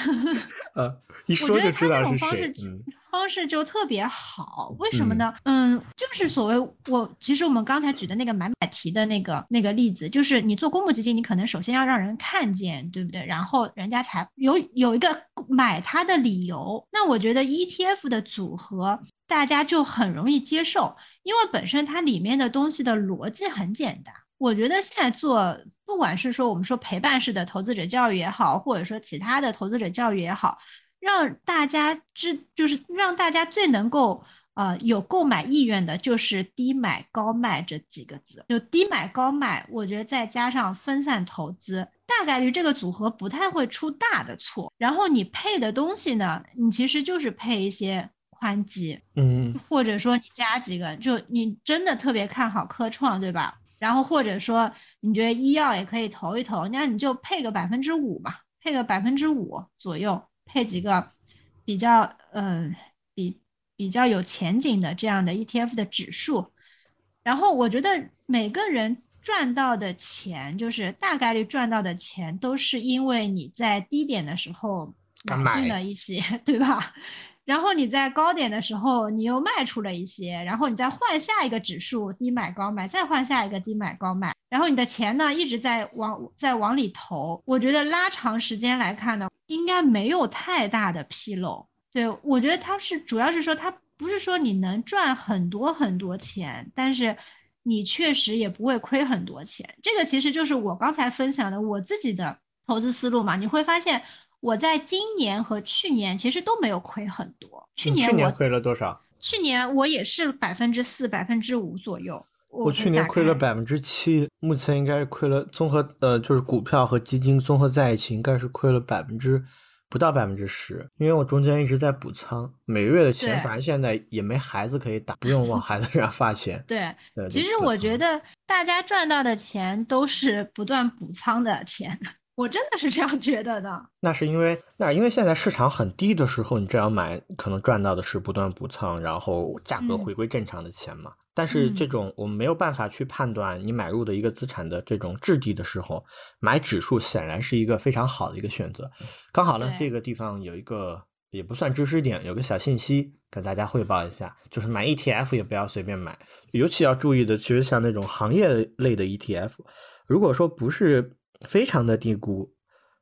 呃，一我觉得他说就知道那种是谁方式。嗯方式就特别好，为什么嗯呢？嗯，就是所谓我其实我们刚才举的那个买买提的那个那个例子，就是你做公募基金，你可能首先要让人看见，对不对？然后人家才有有一个买它的理由。那我觉得 ETF 的组合大家就很容易接受，因为本身它里面的东西的逻辑很简单。我觉得现在做，不管是说我们说陪伴式的投资者教育也好，或者说其他的投资者教育也好，让大家知，就是让大家最能够呃有购买意愿的，就是低买高卖这几个字。就低买高卖，我觉得再加上分散投资，大概率这个组合不太会出大的错。然后你配的东西呢，你其实就是配一些宽基，嗯或者说你加几个，就你真的特别看好科创，对吧？然后或者说你觉得医药也可以投一投，那你就配个百分之五吧，配个百分之五左右，配几个比较呃比比较有前景的这样的 ETF 的指数。然后我觉得每个人赚到的钱，就是大概率赚到的钱，都是因为你在低点的时候买进了一些，对吧？然后你在高点的时候，你又卖出了一些，然后你再换下一个指数，低买高卖，再换下一个低买高卖，然后你的钱呢一直在往在往里投。我觉得拉长时间来看呢，应该没有太大的纰漏。对，我觉得它是主要是说它不是说你能赚很多很多钱，但是你确实也不会亏很多钱。这个其实就是我刚才分享的我自己的投资思路嘛。你会发现我在今年和去年其实都没有亏很多。去年我去年亏了多少？去年我也是百分之四、百分之五左右。我去年亏了百。分之七，目前应该是亏了综合呃，就是股票和基金综合在一起，应该是亏了百分之不到百分之十，因为我中间一直在补仓，每个月的钱，反正现在也没孩子可以打，不用往孩子身上发钱。对，对，其实我觉得大家赚到的钱都是不断补仓的钱，我真的是这样觉得的。那是因为那因为现在市场很低的时候，你这样买，可能赚到的是不断补仓，然后价格嗯回归正常的钱嘛。但是这嗯种我们没有办法去判断你买入的一个资产的这种质地的时候，买指数显然是一个非常好的一个选择。刚好呢，这个地方有一个也不算知识点，有个小信息跟大家汇报一下，就是买 ETF 也不要随便买，尤其要注意的，其实像那种行业类的 ETF，如果说不是非常的低估，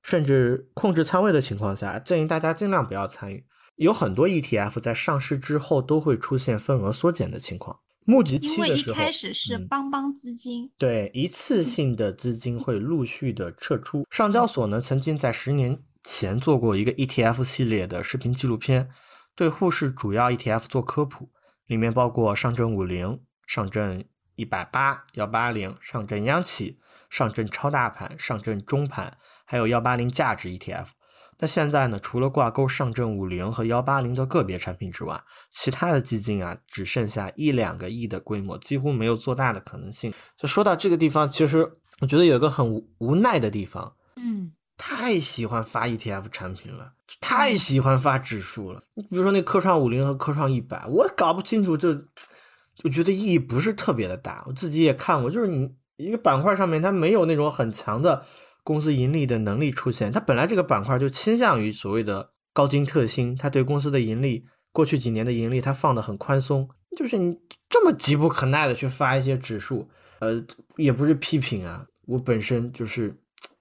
甚至控制仓位的情况下，建议大家尽量不要参与。有很多 ETF 在上市之后都会出现份额缩减的情况，募集期的时候，开始是嗯邦邦资金，对，一次性的资金会陆续的撤出。上交所呢，曾经在十年前做过一个 ETF 系列的视频纪录片，对沪市主要 ETF 做科普，里面包括上证五零、上证一百八、幺八零、上证央企、上证超大盘、上证中盘，还有幺八零价值 ETF。那现在呢，除了挂钩上证五零和幺八零的个别产品之外，其他的基金啊，只剩下一两个亿的规模，几乎没有做大的可能性。就说到这个地方，其实我觉得有一个很无无奈的地方，嗯，太喜欢发 ETF 产品了，太喜欢发指数了。你比如说那科创五零和科创一百，我搞不清楚就，我觉得意义不是特别的大。我自己也看过，就是你一个板块上面它没有那种很强的公司盈利的能力出现，它本来这个板块就倾向于所谓的高精特新，它对公司的盈利，过去几年的盈利它放的很宽松，就是你这么急不可耐的去发一些指数，呃，也不是批评啊，我本身就是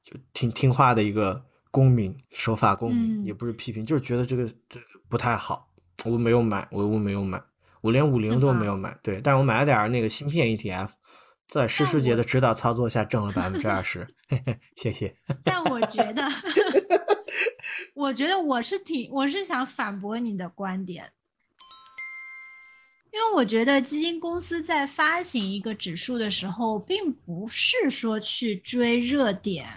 就挺听话的一个公民，守法公民，嗯。也不是批评，就是觉得这个这不太好，我没有买，我我没有买，我连五零都没有买，对，但是我买了点儿那个芯片 ETF，在施师姐的指导操作下挣了百分之二十，谢谢。但我觉得，我觉得我是挺，我是想反驳你的观点。因为我觉得基金公司在发行一个指数的时候，并不是说去追热点，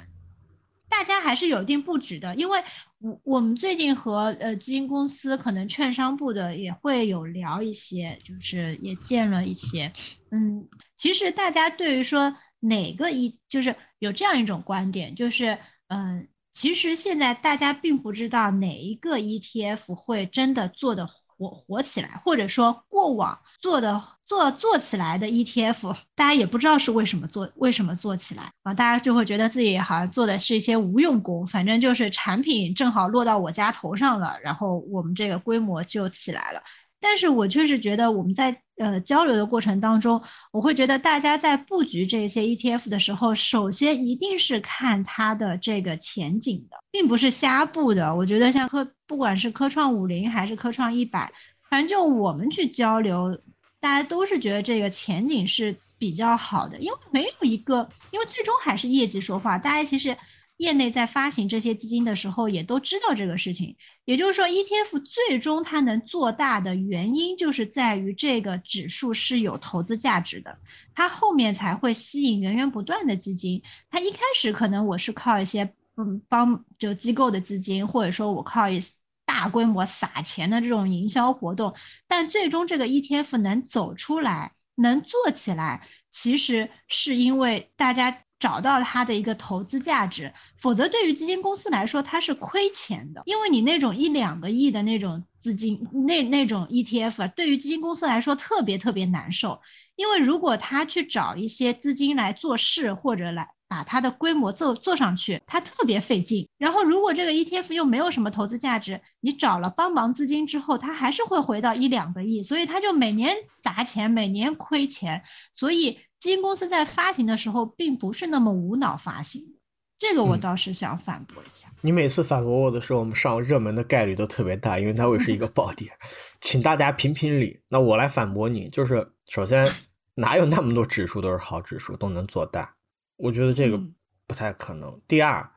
大家还是有一定布局的。因为我我们最近和呃基金公司可能券商部的也会有聊一些，就是也见了一些，嗯，其实大家对于说哪个一就是有这样一种观点，就是嗯，其实现在大家并不知道哪一个 ETF 会真的做的。火火起来，或者说过往做的做做起来的 ETF，大家也不知道是为什么做，为什么做起来啊？大家就会觉得自己好像做的是一些无用功，反正就是产品正好落到我家头上了，然后我们这个规模就起来了。但是我确实觉得我们在呃交流的过程当中，我会觉得大家在布局这些 ETF 的时候，首先一定是看它的这个前景的，并不是瞎布的。我觉得像科，不管是科创五零还是科创一百，反正就我们去交流，大家都是觉得这个前景是比较好的，因为没有一个，因为最终还是业绩说话，大家其实。业内在发行这些基金的时候，也都知道这个事情。也就是说，ETF 最终它能做大的原因，就是在于这个指数是有投资价值的，它后面才会吸引源源不断的基金。它一开始可能我是靠一些嗯帮就机构的资金，或者说我靠一大规模撒钱的这种营销活动，但最终这个 ETF 能走出来，能做起来，其实是因为大家。找到它的一个投资价值，否则对于基金公司来说，它是亏钱的。因为你那种一两个亿的那种资金，那那种 ETF 啊，对于基金公司来说特别特别难受。因为如果他去找一些资金来做事，或者来把它的规模做做上去，它特别费劲。然后如果这个 ETF 又没有什么投资价值，你找了帮忙资金之后，它还是会回到一两个亿，所以它就每年砸钱，每年亏钱，所以。基金公司在发行的时候，并不是那么无脑发行的，这个我倒是想反驳一下。你每次反驳我的时候，我们上热门的概率都特别大，因为它会是一个爆点，请大家评评理。那我来反驳你，就是首先 哪有那么多指数都是好指数都能做大？我觉得这个不太可能。第二，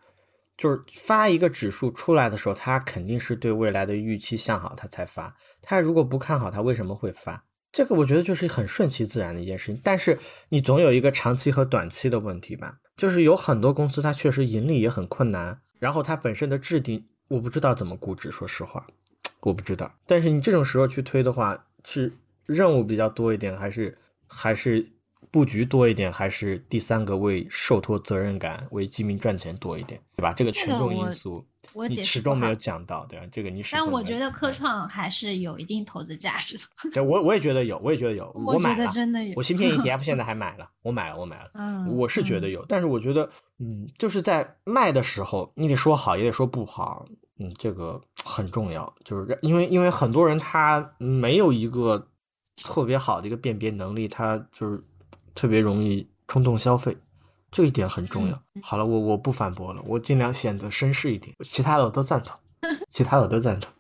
就是发一个指数出来的时候，他肯定是对未来的预期向好，他才发。他如果不看好，他为什么会发？这个我觉得就是很顺其自然的一件事情，但是你总有一个长期和短期的问题吧？就是有很多公司它确实盈利也很困难，然后它本身的质地我不知道怎么估值，说实话，我不知道。但是你这种时候去推的话，是任务比较多一点，还是还是布局多一点，还是第三个为受托责任感、为基民赚钱多一点，对吧？这个群众因素。你始终没有讲到，对吧？这个你始终。但我觉得科创还是有一定投资价值的。对，我我也觉得有，我也觉得有。我觉得真的有。我芯片 ETF 现在还买了，我买了，我买了。嗯，我是觉得有，但是我觉得，嗯，就是在卖的时候，你得说好，也得说不好。嗯，这个很重要，就是因为因为很多人他没有一个特别好的一个辨别能力，他就是特别容易冲动消费。这一点很重要。好了，我我不反驳了，我尽量显得绅士一点。其他的我都赞同，其他的我都赞同。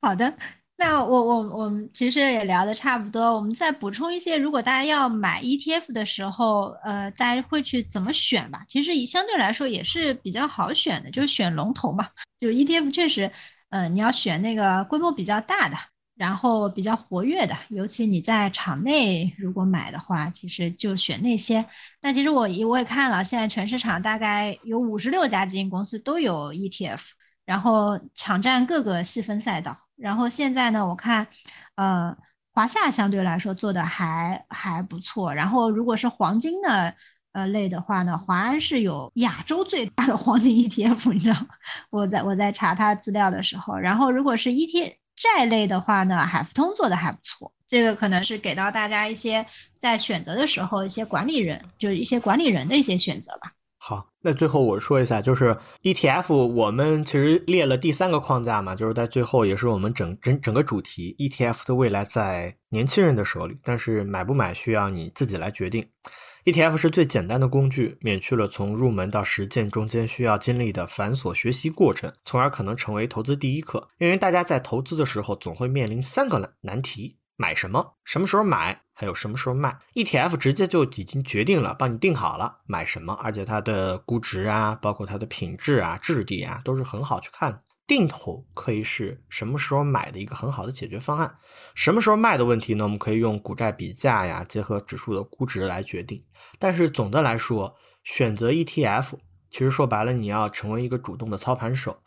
好的，那我我我们其实也聊的差不多，我们再补充一些。如果大家要买 ETF 的时候，呃，大家会去怎么选吧？其实以相对来说也是比较好选的，就是选龙头嘛。就 ETF 确实，嗯，你要选那个规模比较大的。然后比较活跃的，尤其你在场内如果买的话，其实就选那些。那其实我我也看了，现在全市场大概有五十六家基金公司都有 ETF，然后抢占各个细分赛道。然后现在呢，我看，呃，华夏相对来说做的还还不错。然后如果是黄金的呃类的话呢，华安是有亚洲最大的黄金 ETF，你知道吗？我在我在查他资料的时候，然后如果是 ET。债类的话呢，海富通做的还不错，这个可能是给到大家一些在选择的时候一些管理人，就是一些管理人的一些选择吧。好，那最后我说一下，就是 ETF，我们其实列了第三个框架嘛，就是在最后也是我们整整整个主题，ETF 的未来在年轻人的手里，但是买不买需要你自己来决定。ETF 是最简单的工具，免去了从入门到实践中间需要经历的繁琐学习过程，从而可能成为投资第一课。因为大家在投资的时候总会面临三个难难题：买什么、什么时候买，还有什么时候卖。ETF 直接就已经决定了，帮你定好了买什么，而且它的估值啊，包括它的品质啊、质地啊，都是很好去看。定投可以是什么时候买的一个很好的解决方案。什么时候卖的问题呢？我们可以用股债比价呀，结合指数的估值来决定。但是总的来说，选择 ETF，其实说白了，你要成为一个主动的操盘手。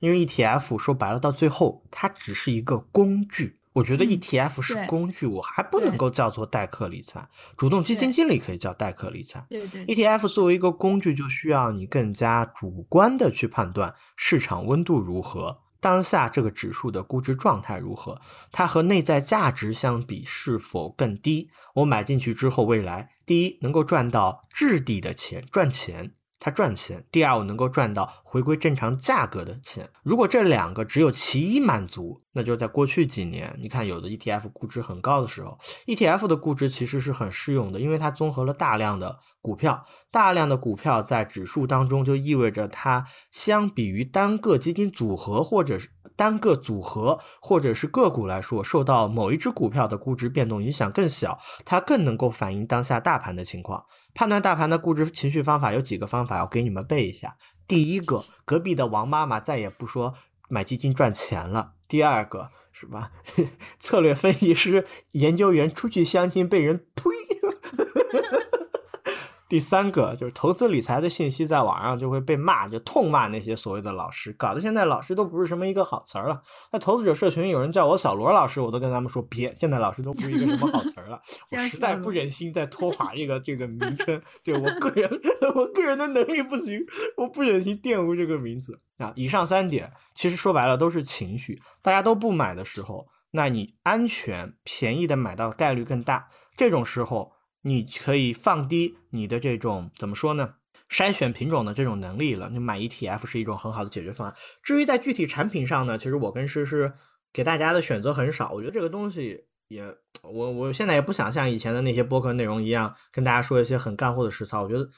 因为 ETF 说白了，到最后它只是一个工具。我觉得 ETF 是工具，我还不能够叫做代客理财。主动基金经理可以叫代客理财。对对。ETF 作为一个工具，就需要你更加主观的去判断市场温度如何，当下这个指数的估值状态如何，它和内在价值相比是否更低。我买进去之后，未来第一能够赚到质地的钱，赚钱。它赚钱，第二我能够赚到回归正常价格的钱。如果这两个只有其一满足，那就在过去几年，你看有的 ETF 估值很高的时候，ETF 的估值其实是很适用的，因为它综合了大量的股票，大量的股票在指数当中就意味着它相比于单个基金组合或者是单个组合或者是个股来说，受到某一只股票的估值变动影响更小，它更能够反映当下大盘的情况。判断大盘的估值情绪方法有几个方法，我给你们背一下。第一个，隔壁的王妈妈再也不说买基金赚钱了。第二个，是吧？策略分析师、研究员出去相亲被人推。第三个就是投资理财的信息在网上就会被骂，就痛骂那些所谓的老师，搞得现在老师都不是什么一个好词儿了。那投资者社群有人叫我小罗老师，我都跟他们说别，现在老师都不是一个什么好词儿了。我实在不忍心再拖垮这个这个名称，对我个人 我个人的能力不行，我不忍心玷污这个名字啊。以上三点其实说白了都是情绪，大家都不买的时候，那你安全便宜的买到概率更大。这种时候。你可以放低你的这种怎么说呢？筛选品种的这种能力了。你买 ETF 是一种很好的解决方案。至于在具体产品上呢，其实我跟诗诗给大家的选择很少。我觉得这个东西也，我我现在也不想像以前的那些播客内容一样跟大家说一些很干货的实操。我觉得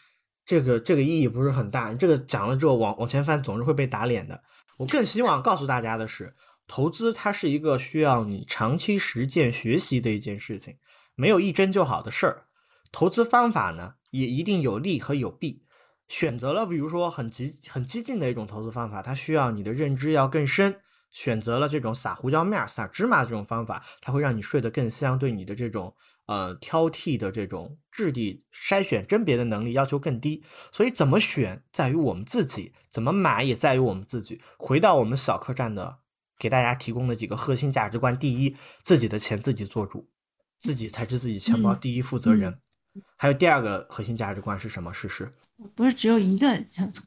这个这个意义不是很大。这个讲了之后往往前翻总是会被打脸的。我更希望告诉大家的是，投资它是一个需要你长期实践学习的一件事情，没有一针就好的事儿。投资方法呢，也一定有利和有弊。选择了比如说很激很激进的一种投资方法，它需要你的认知要更深；选择了这种撒胡椒面、撒芝麻这种方法，它会让你睡得更香，对你的这种呃挑剔的这种质地筛选甄别的能力要求更低。所以怎么选在于我们自己，怎么买也在于我们自己。回到我们小客栈的给大家提供的几个核心价值观：第一，自己的钱自己做主，自己才是自己钱包第一负责人。还有第二个核心价值观是什么？事实不是只有一个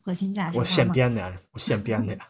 核心价值观我现编的呀，我现编的呀。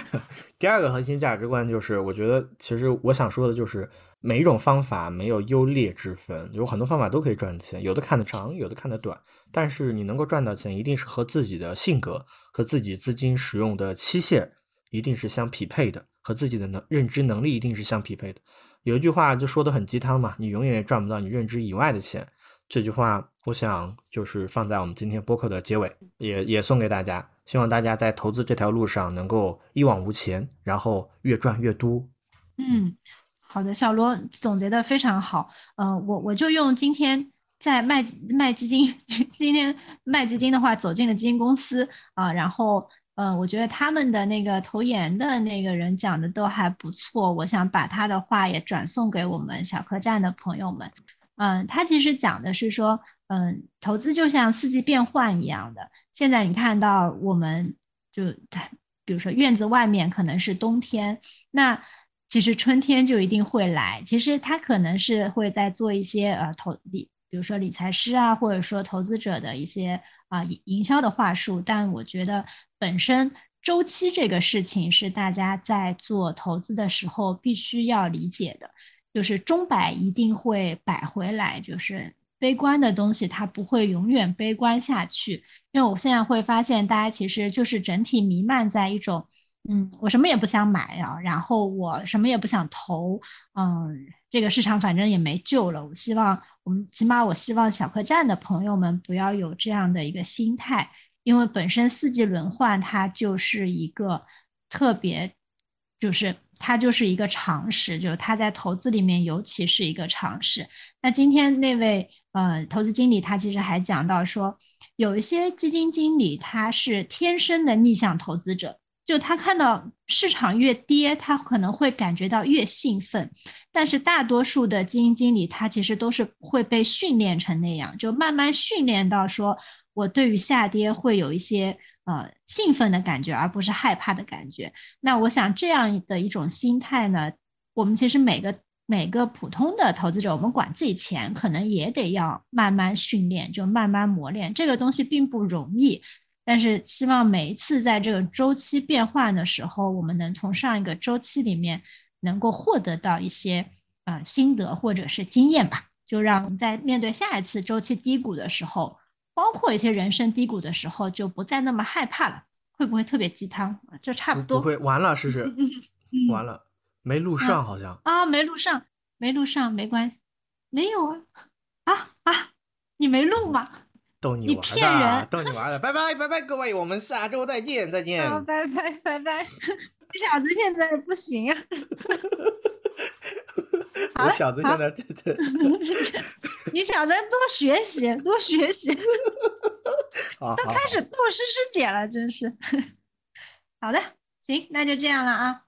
第二个核心价值观就是，我觉得其实我想说的就是，每一种方法没有优劣之分，有很多方法都可以赚钱，有的看得长，有的看得短。但是你能够赚到钱，一定是和自己的性格和自己资金使用的期限一定是相匹配的，和自己的能认知能力一定是相匹配的。有一句话就说的很鸡汤嘛，你永远也赚不到你认知以外的钱。这句话，我想就是放在我们今天播客的结尾，也也送给大家。希望大家在投资这条路上能够一往无前，然后越赚越多。嗯，好的，小罗总结的非常好。呃，我我就用今天在卖卖基金，今天卖基金的话，走进了基金公司啊，然后嗯，我觉得他们的那个投研的那个人讲的都还不错，我想把他的话也转送给我们小客栈的朋友们。嗯，他其实讲的是说，嗯，投资就像四季变换一样的。现在你看到，我们就他，比如说院子外面可能是冬天，那其实春天就一定会来。其实他可能是会在做一些呃投理，比如说理财师啊，或者说投资者的一些啊营销的话术。但我觉得本身周期这个事情是大家在做投资的时候必须要理解的。就是钟摆一定会摆回来，就是悲观的东西它不会永远悲观下去。因为我现在会发现，大家其实就是整体弥漫在一种，嗯，我什么也不想买呀，然后我什么也不想投，嗯，这个市场反正也没救了。我希望我们起码我希望小客栈的朋友们不要有这样的一个心态，因为本身四季轮换它就是一个特别，就是。它就是一个常识，就是它在投资里面尤其是一个常识。那今天那位呃投资经理他其实还讲到说，有一些基金经理他是天生的逆向投资者，就他看到市场越跌，他可能会感觉到越兴奋。但是大多数的基金经理，他其实都是会被训练成那样，就慢慢训练到说，我对于下跌会有一些呃兴奋的感觉，而不是害怕的感觉。那我想这样的一种心态呢，我们其实每个每个普通的投资者，我们管自己钱，可能也得要慢慢训练，就慢慢磨练。这个东西并不容易。但是希望每一次在这个周期变换的时候，我们能从上一个周期里面能够获得到一些啊心得或者是经验吧，就让在面对下一次周期低谷的时候，包括一些人生低谷的时候，就不再那么害怕了。会不会特别鸡汤？就差不多。不会，完了，试试，完了，没录上好像啊，没录上，没录上，没关系，没有啊啊啊，你没录吗？逗你玩的，逗你玩的，拜拜拜拜，各位，我们下周再见，再见。好，拜拜拜拜。这小子现在不行啊。我小子现在对对。你小子多学习，多学习。都开始斗诗诗姐了，真是。好的，行，那就这样了啊。